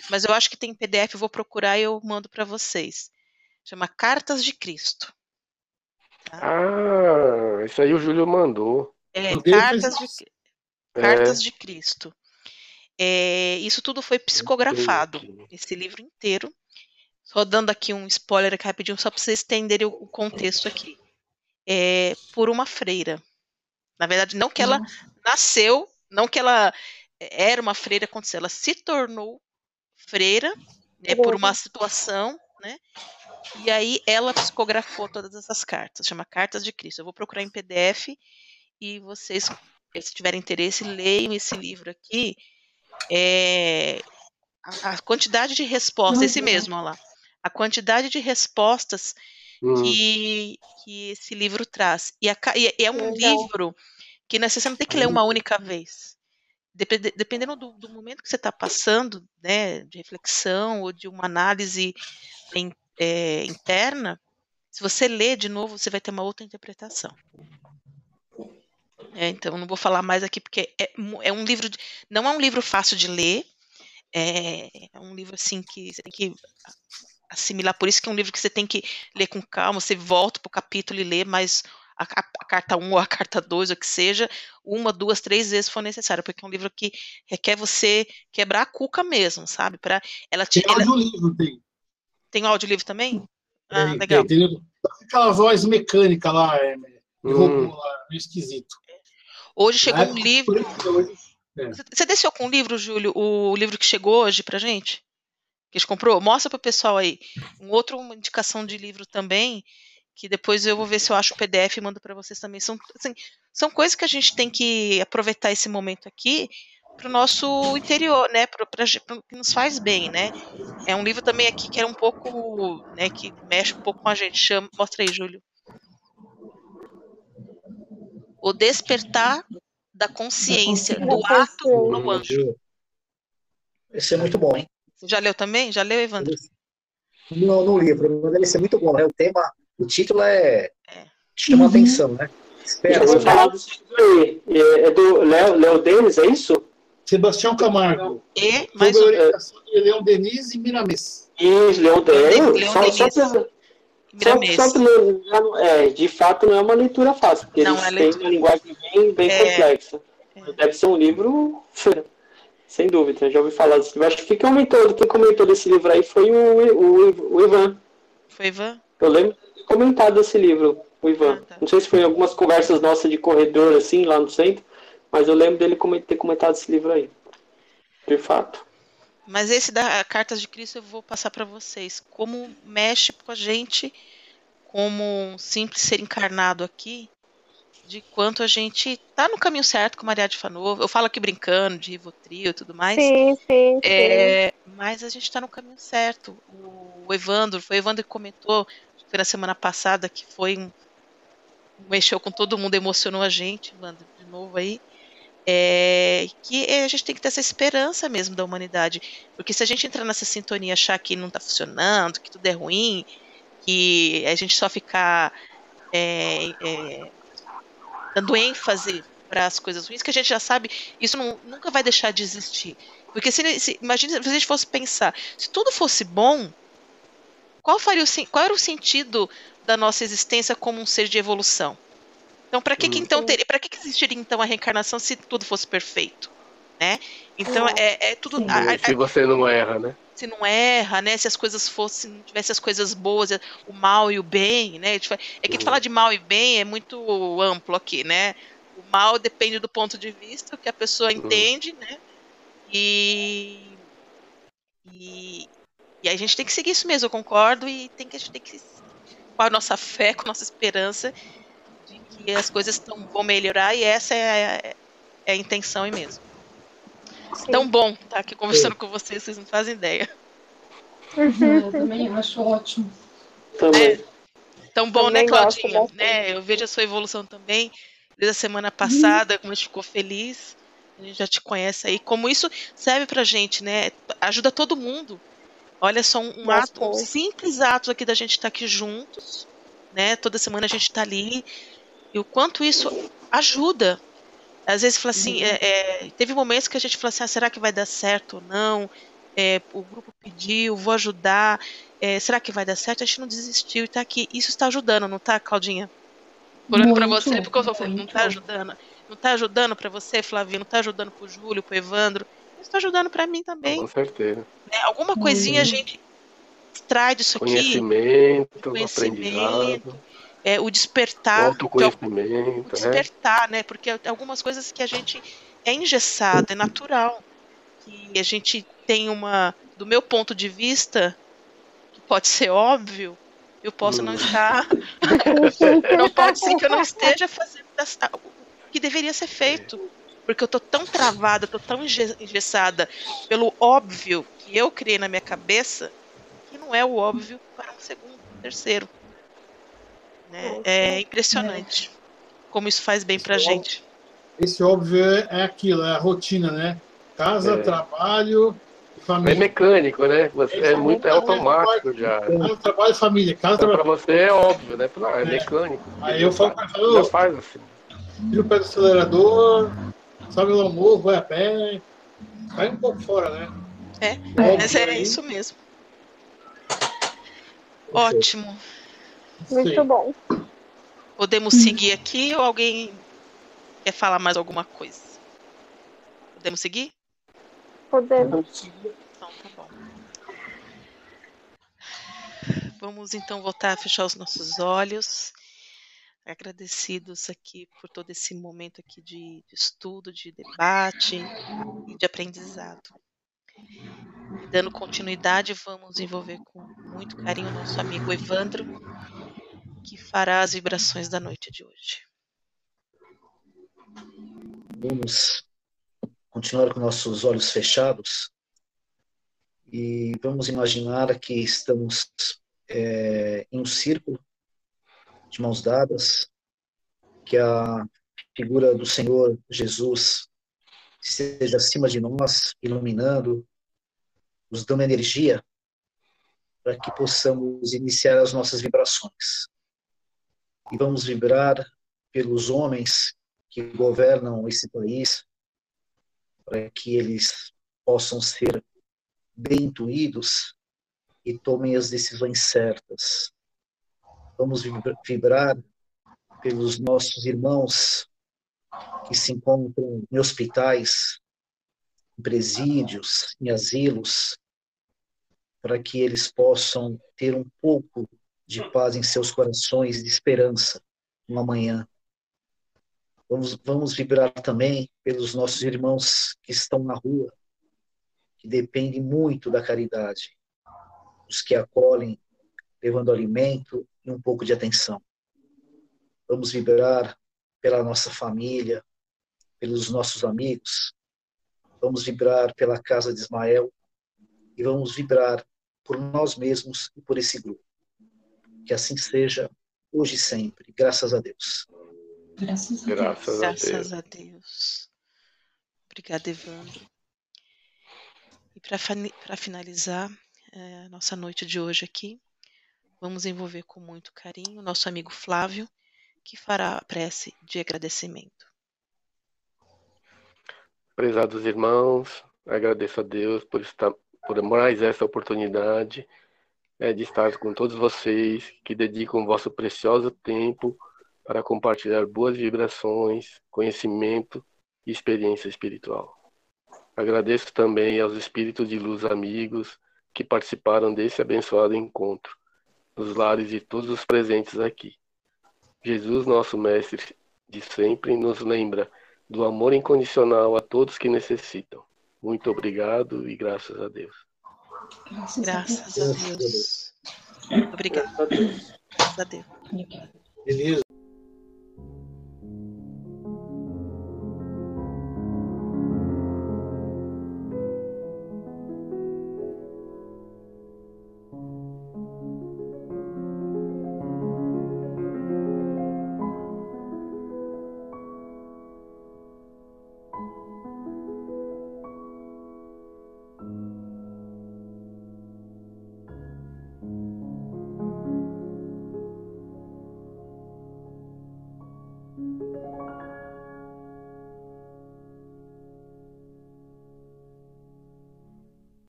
Mas eu acho que tem PDF, eu vou procurar e eu mando para vocês. Chama Cartas de Cristo. Ah, isso aí o Júlio mandou. É, Cartas de, É. Cartas de Cristo. É, isso tudo foi psicografado, esse livro inteiro. Só dando aqui um spoiler aqui rapidinho, só para vocês entenderem o, o contexto aqui. É, por uma freira. Na verdade, não que ela nasceu, não que ela era uma freira, aconteceu, ela se tornou freira né, por uma situação, né? E aí ela psicografou todas essas cartas, chama Cartas de Cristo. Eu vou procurar em PDF e vocês, se tiverem interesse, leiam esse livro aqui. É, a, a quantidade de respostas, esse mesmo, olha lá. A quantidade de respostas Hum. que, que esse livro traz. E, a e é um Legal. livro que né, você não tem que ler uma única vez. Depende- Dependendo do, do momento que você está passando, né, de reflexão ou de uma análise in- é, interna, se você ler de novo, você vai ter uma outra interpretação. É, então, não vou falar mais aqui porque é, é um livro, de- não é um livro fácil de ler. É, é um livro assim que você tem que assimilar. Por isso que é um livro que você tem que ler com calma. Você volta para o capítulo e lê mais a, a- carta 1 ou a carta 2, ou que seja, uma, duas, três vezes se for necessário, porque é um livro que requer você quebrar a cuca mesmo, sabe? Para ela te, Tem ela- audiolivro, tem. tem um audiolivro também? Ah, Tem, legal. tem, tem aquela voz mecânica lá, é, Hum. lá, meio esquisito. Hoje chegou Na um livro. hoje- Você- Você desceu com o livro, Júlio? O livro que chegou hoje pra gente? Que a gente comprou? Mostra pro pessoal aí. Um outro uma indicação de livro também, que depois eu vou ver se eu acho o PDF e mando para vocês também. São, assim, são coisas que a gente tem que aproveitar esse momento aqui para o nosso interior, né? Pra- que nos faz bem, né? É um livro também aqui que é um pouco, né? Que mexe um pouco com a gente. Chama, mostra aí, Júlio. O despertar da consciência, do ato ao anjo. Esse é muito bom, hein? Você já leu também? Já leu, Evandro? Não, no livro, mas deve ser muito bom, né? O tema, o título é. É. chama Uhum. atenção, né? Espera, Eu vou falar do segundo aí. É é do Léo, Léo Denis, é isso? Sebastião Camargo. E mais Sob a orientação de Leão Denise e Miramês. Isso, Léo Denis. Só, Denis. Só, só não- é, de fato não é uma leitura fácil, porque Não, eles é uma linguagem bem, bem É. complexa. Deve ser um livro, sem dúvida, já ouvi falar desse livro. Acho que quem comentou, quem comentou desse livro aí foi o, o, o Ivan. Foi Ivan? Eu lembro comentado desse livro, o Ivan. Ah, tá. Não sei se foi em algumas conversas nossas de corredor, assim, lá no centro, mas eu lembro dele ter comentado esse livro aí. De fato. Mas esse da Cartas de Cristo eu vou passar para vocês. Como mexe com a gente, como um simples ser encarnado aqui, de quanto a gente tá no caminho certo com Maria de Fanova. Eu falo aqui brincando, de Rivotril e tudo mais. Sim, sim, sim. É, mas a gente está no caminho certo. O Evandro, foi o Evandro que comentou, foi na semana passada, que foi um. mexeu com todo mundo, emocionou a gente, Evandro, de novo aí. É, que a gente tem que ter essa esperança mesmo da humanidade. Porque se a gente entrar nessa sintonia, achar que não está funcionando, que tudo é ruim, que a gente só ficar é, é, dando ênfase para as coisas ruins, que a gente já sabe, isso não- nunca vai deixar de existir. Porque se, se imagine se a gente fosse pensar, se tudo fosse bom, qual, faria o, qual era o sentido da nossa existência como um ser de evolução? Então, para que, que Hum. então teria, para que, que existiria então a reencarnação se tudo fosse perfeito, né? Então é, é tudo Sim. a- a- Se você não erra, né? se não erra, né? Se as coisas fossem, não tivesse as coisas boas, o mal e o bem, né? É que a gente falar de mal e bem é muito amplo aqui, né? O mal depende do ponto de vista que a pessoa entende, né? E, e e a gente tem que seguir isso mesmo, eu concordo, e tem que a gente tem que com a nossa fé, com a nossa esperança de que as coisas tão, vão melhorar e essa é a, é a intenção aí mesmo. sim. Tão bom estar aqui conversando com vocês, vocês não fazem ideia. Eu também acho ótimo. Também. Tão bom, Também né, Claudinha? Né? Eu vejo a sua evolução também. Desde a semana passada, como a gente ficou feliz. A gente já te conhece aí. Como isso serve pra gente, né? Ajuda todo mundo. Olha só, um, um ato, um simples ato aqui da gente estar aqui juntos, né? Toda semana a gente tá ali. E o quanto isso ajuda. Às vezes fala assim, é, é, teve momentos que a gente falou assim, ah, será que vai dar certo ou não? É, o grupo pediu, vou ajudar. É, será que vai dar certo? A gente não desistiu e tá aqui. Isso está ajudando, não tá, Claudinha? Olhando pra Muito, você, porque eu tô falando, não muito. tá ajudando. Não tá ajudando pra você, Flavinho, não tá ajudando pro Júlio, pro Evandro. Isso tá ajudando pra mim também. Com certeza. né? Alguma coisinha a Uhum. gente extrai disso aqui. Conhecimento, Conhecimento, aprendizado, É, o despertar. é o- autoconhecimento, né? despertar, né? Porque tem algumas coisas que a gente é engessado, é natural. Que a gente tem uma, do meu ponto de vista, que pode ser óbvio, eu posso não Hum. estar, não pode ser que eu não esteja fazendo essa- o que deveria ser feito. Porque eu tô tão travada, eu tô tão enge- engessada pelo óbvio que eu criei na minha cabeça, que não é o óbvio para um segundo, um terceiro. Né? É impressionante como isso faz bem pra é gente. Esse óbvio é, é aquilo, é a rotina, né? Casa, É. trabalho e É família. mecânico, né? Você, é é muito é muito- automático já. Casa, trabalho e família. Casa, Então, pra trabalho. você é óbvio, né? Não, é, É. mecânico. Aí eu falo pra Já ela, faz assim. tira o pé do acelerador, sobe o amor, vai a pé. Sai um pouco fora, né? É, Óbvio Mas é aí, isso mesmo. Ótimo. Muito bom. Podemos seguir aqui ou alguém quer falar mais alguma coisa? Podemos seguir? Podemos. Então tá bom. Vamos então voltar a fechar os nossos olhos, agradecidos aqui por todo esse momento aqui de, de estudo, de debate e de aprendizado. E dando continuidade, vamos envolver com muito carinho nosso amigo Evandro, que fará as vibrações da noite de hoje. Vamos continuar com nossos olhos fechados e vamos imaginar que estamos é, em um círculo de mãos dadas, que a figura do Senhor Jesus esteja acima de nós, iluminando, nos dando energia para que possamos iniciar as nossas vibrações. E vamos vibrar pelos homens que governam esse país, para que eles possam ser bem intuídos e tomem as decisões certas. Vamos vibrar pelos nossos irmãos que se encontram em hospitais, em presídios, em asilos, para que eles possam ter um pouco de paz em seus corações, de esperança, uma manhã. Vamos, vamos vibrar também pelos nossos irmãos que estão na rua, que dependem muito da caridade, os que acolhem, levando alimento e um pouco de atenção. Vamos vibrar pela nossa família, pelos nossos amigos, vamos vibrar pela casa de Ismael e vamos vibrar por nós mesmos e por esse grupo. Que assim seja hoje e sempre, graças a Deus. Graças a Graças Deus. a Graças Deus. a Deus. Obrigada, Evandro. E para finalizar é, a nossa noite de hoje aqui, vamos envolver com muito carinho nosso amigo Flávio, que fará a prece de agradecimento. Prezados irmãos, agradeço a Deus por estar por mais essa oportunidade né, de estar com todos vocês que dedicam o vosso precioso tempo para compartilhar boas vibrações, conhecimento e experiência espiritual. Agradeço também aos espíritos de luz amigos que participaram desse abençoado encontro, nos lares de todos os presentes aqui. Jesus, nosso Mestre de sempre, nos lembra do amor incondicional a todos que necessitam. Muito obrigado e graças a Deus. Graças, Graças a Deus. Obrigada. Graças a Deus. Beleza.